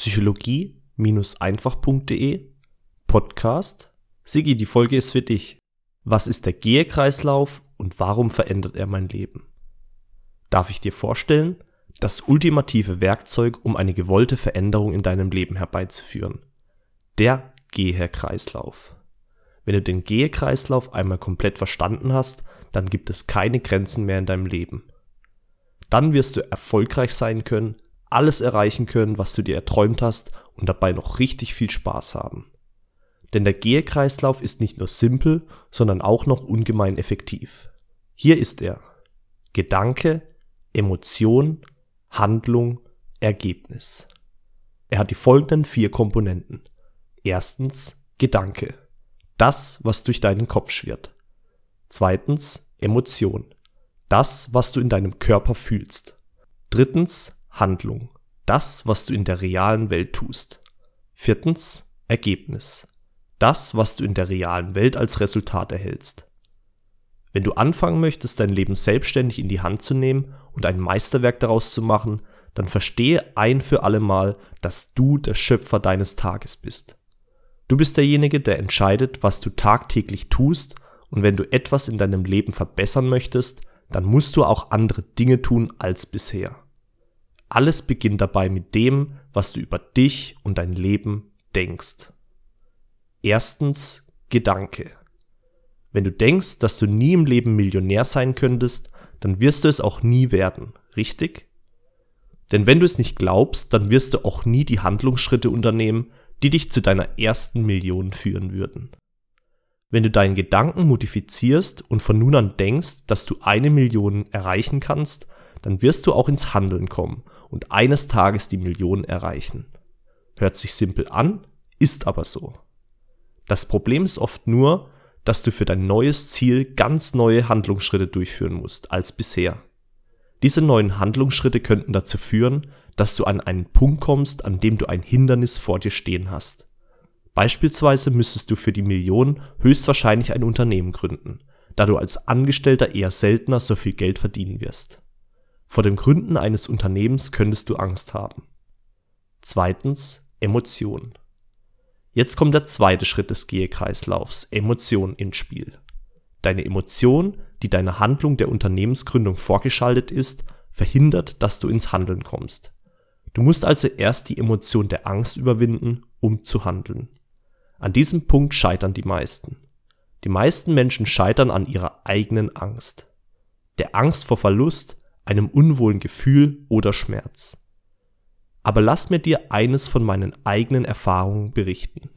psychologie-einfach.de Podcast Sigi, die Folge ist für dich. Was ist der Gehekreislauf und warum verändert er mein Leben? Darf ich dir vorstellen, das ultimative Werkzeug, um eine gewollte Veränderung in deinem Leben herbeizuführen. Der Gehekreislauf. Wenn du den Gehekreislauf einmal komplett verstanden hast, dann gibt es keine Grenzen mehr in deinem Leben. Dann wirst du erfolgreich sein können, alles erreichen können, was du dir erträumt hast und dabei noch richtig viel Spaß haben. Denn der Gehkreislauf ist nicht nur simpel, sondern auch noch ungemein effektiv. Hier ist er. Gedanke, Emotion, Handlung, Ergebnis. Er hat die folgenden vier Komponenten. Erstens Gedanke. Das, was durch deinen Kopf schwirrt. Zweitens Emotion. Das, was du in deinem Körper fühlst. Drittens Handlung. Das, was du in der realen Welt tust. Viertens Ergebnis. Das, was du in der realen Welt als Resultat erhältst. Wenn du anfangen möchtest, dein Leben selbstständig in die Hand zu nehmen und ein Meisterwerk daraus zu machen, dann verstehe ein für alle Mal, dass du der Schöpfer deines Tages bist. Du bist derjenige, der entscheidet, was du tagtäglich tust, und wenn du etwas in deinem Leben verbessern möchtest, dann musst du auch andere Dinge tun als bisher. Alles beginnt dabei mit dem, was du über dich und dein Leben denkst. Erstens Gedanke. Wenn du denkst, dass du nie im Leben Millionär sein könntest, dann wirst du es auch nie werden, richtig? Denn wenn du es nicht glaubst, dann wirst du auch nie die Handlungsschritte unternehmen, die dich zu deiner ersten Million führen würden. Wenn du deinen Gedanken modifizierst und von nun an denkst, dass du eine Million erreichen kannst, dann wirst du auch ins Handeln kommen und eines Tages die Million erreichen. Hört sich simpel an, ist aber so. Das Problem ist oft nur, dass du für dein neues Ziel ganz neue Handlungsschritte durchführen musst als bisher. Diese neuen Handlungsschritte könnten dazu führen, dass du an einen Punkt kommst, an dem du ein Hindernis vor dir stehen hast. Beispielsweise müsstest du für die Million höchstwahrscheinlich ein Unternehmen gründen, da du als Angestellter eher seltener so viel Geld verdienen wirst. Vor dem Gründen eines Unternehmens könntest du Angst haben. Zweitens Emotion. Jetzt kommt der zweite Schritt des Gehekreislaufs, Emotion ins Spiel. Deine Emotion, die deiner Handlung der Unternehmensgründung vorgeschaltet ist, verhindert, dass du ins Handeln kommst. Du musst also erst die Emotion der Angst überwinden, um zu handeln. An diesem Punkt scheitern die meisten. Die meisten Menschen scheitern an ihrer eigenen Angst. Der Angst vor Verlust, einem unwohlen Gefühl oder Schmerz. Aber lass mir dir eines von meinen eigenen Erfahrungen berichten.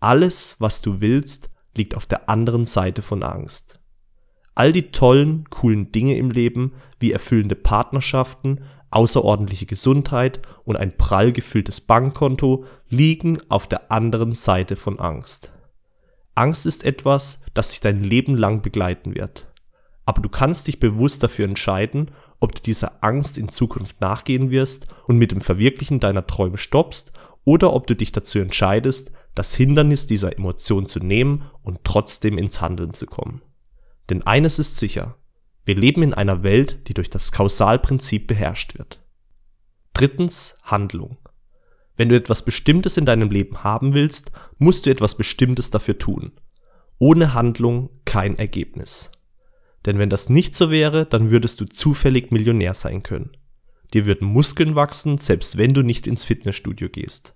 Alles, was du willst, liegt auf der anderen Seite von Angst. All die tollen, coolen Dinge im Leben, wie erfüllende Partnerschaften, außerordentliche Gesundheit und ein prall gefülltes Bankkonto, liegen auf der anderen Seite von Angst. Angst ist etwas, das dich dein Leben lang begleiten wird. Aber du kannst dich bewusst dafür entscheiden, ob du dieser Angst in Zukunft nachgehen wirst und mit dem Verwirklichen deiner Träume stoppst oder ob du dich dazu entscheidest, das Hindernis dieser Emotion zu nehmen und trotzdem ins Handeln zu kommen. Denn eines ist sicher, wir leben in einer Welt, die durch das Kausalprinzip beherrscht wird. Drittens Handlung. Wenn du etwas Bestimmtes in deinem Leben haben willst, musst du etwas Bestimmtes dafür tun. Ohne Handlung kein Ergebnis. Denn wenn das nicht so wäre, dann würdest du zufällig Millionär sein können. Dir würden Muskeln wachsen, selbst wenn du nicht ins Fitnessstudio gehst.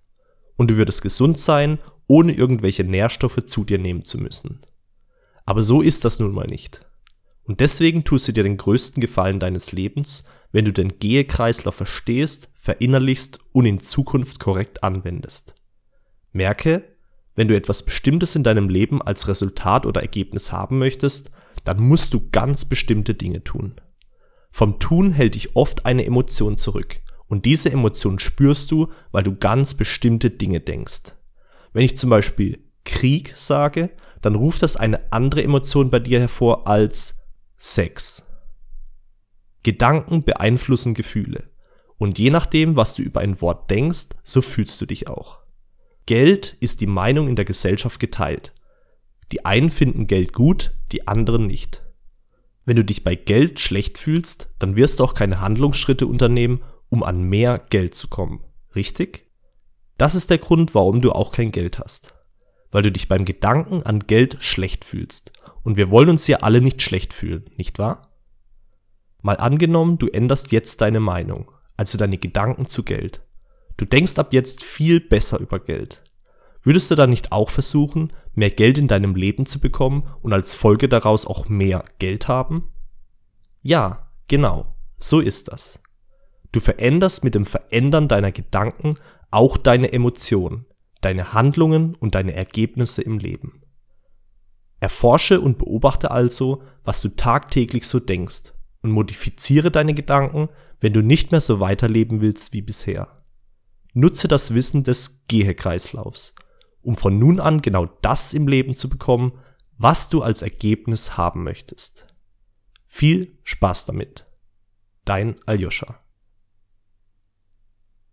Und du würdest gesund sein, ohne irgendwelche Nährstoffe zu dir nehmen zu müssen. Aber so ist das nun mal nicht. Und deswegen tust du dir den größten Gefallen deines Lebens, wenn du den Gehekreislauf verstehst, verinnerlichst und in Zukunft korrekt anwendest. Merke, wenn du etwas Bestimmtes in deinem Leben als Resultat oder Ergebnis haben möchtest, dann musst du ganz bestimmte Dinge tun. Vom Tun hält dich oft eine Emotion zurück. Und diese Emotion spürst du, weil du ganz bestimmte Dinge denkst. Wenn ich zum Beispiel Krieg sage, dann ruft das eine andere Emotion bei dir hervor als Sex. Gedanken beeinflussen Gefühle. Und je nachdem, was du über ein Wort denkst, so fühlst du dich auch. Geld ist die Meinung in der Gesellschaft geteilt. Die einen finden Geld gut, die anderen nicht. Wenn du dich bei Geld schlecht fühlst, dann wirst du auch keine Handlungsschritte unternehmen, um an mehr Geld zu kommen. Richtig? Das ist der Grund, warum du auch kein Geld hast. Weil du dich beim Gedanken an Geld schlecht fühlst. Und wir wollen uns ja alle nicht schlecht fühlen, nicht wahr? Mal angenommen, du änderst jetzt deine Meinung, also deine Gedanken zu Geld. Du denkst ab jetzt viel besser über Geld. Würdest du dann nicht auch versuchen, mehr Geld in deinem Leben zu bekommen und als Folge daraus auch mehr Geld haben? Ja, genau, so ist das. Du veränderst mit dem Verändern deiner Gedanken auch deine Emotionen, deine Handlungen und deine Ergebnisse im Leben. Erforsche und beobachte also, was du tagtäglich so denkst und modifiziere deine Gedanken, wenn du nicht mehr so weiterleben willst wie bisher. Nutze das Wissen des Gehekreislaufs, um von nun an genau das im Leben zu bekommen, was du als Ergebnis haben möchtest. Viel Spaß damit. Dein Aljoscha.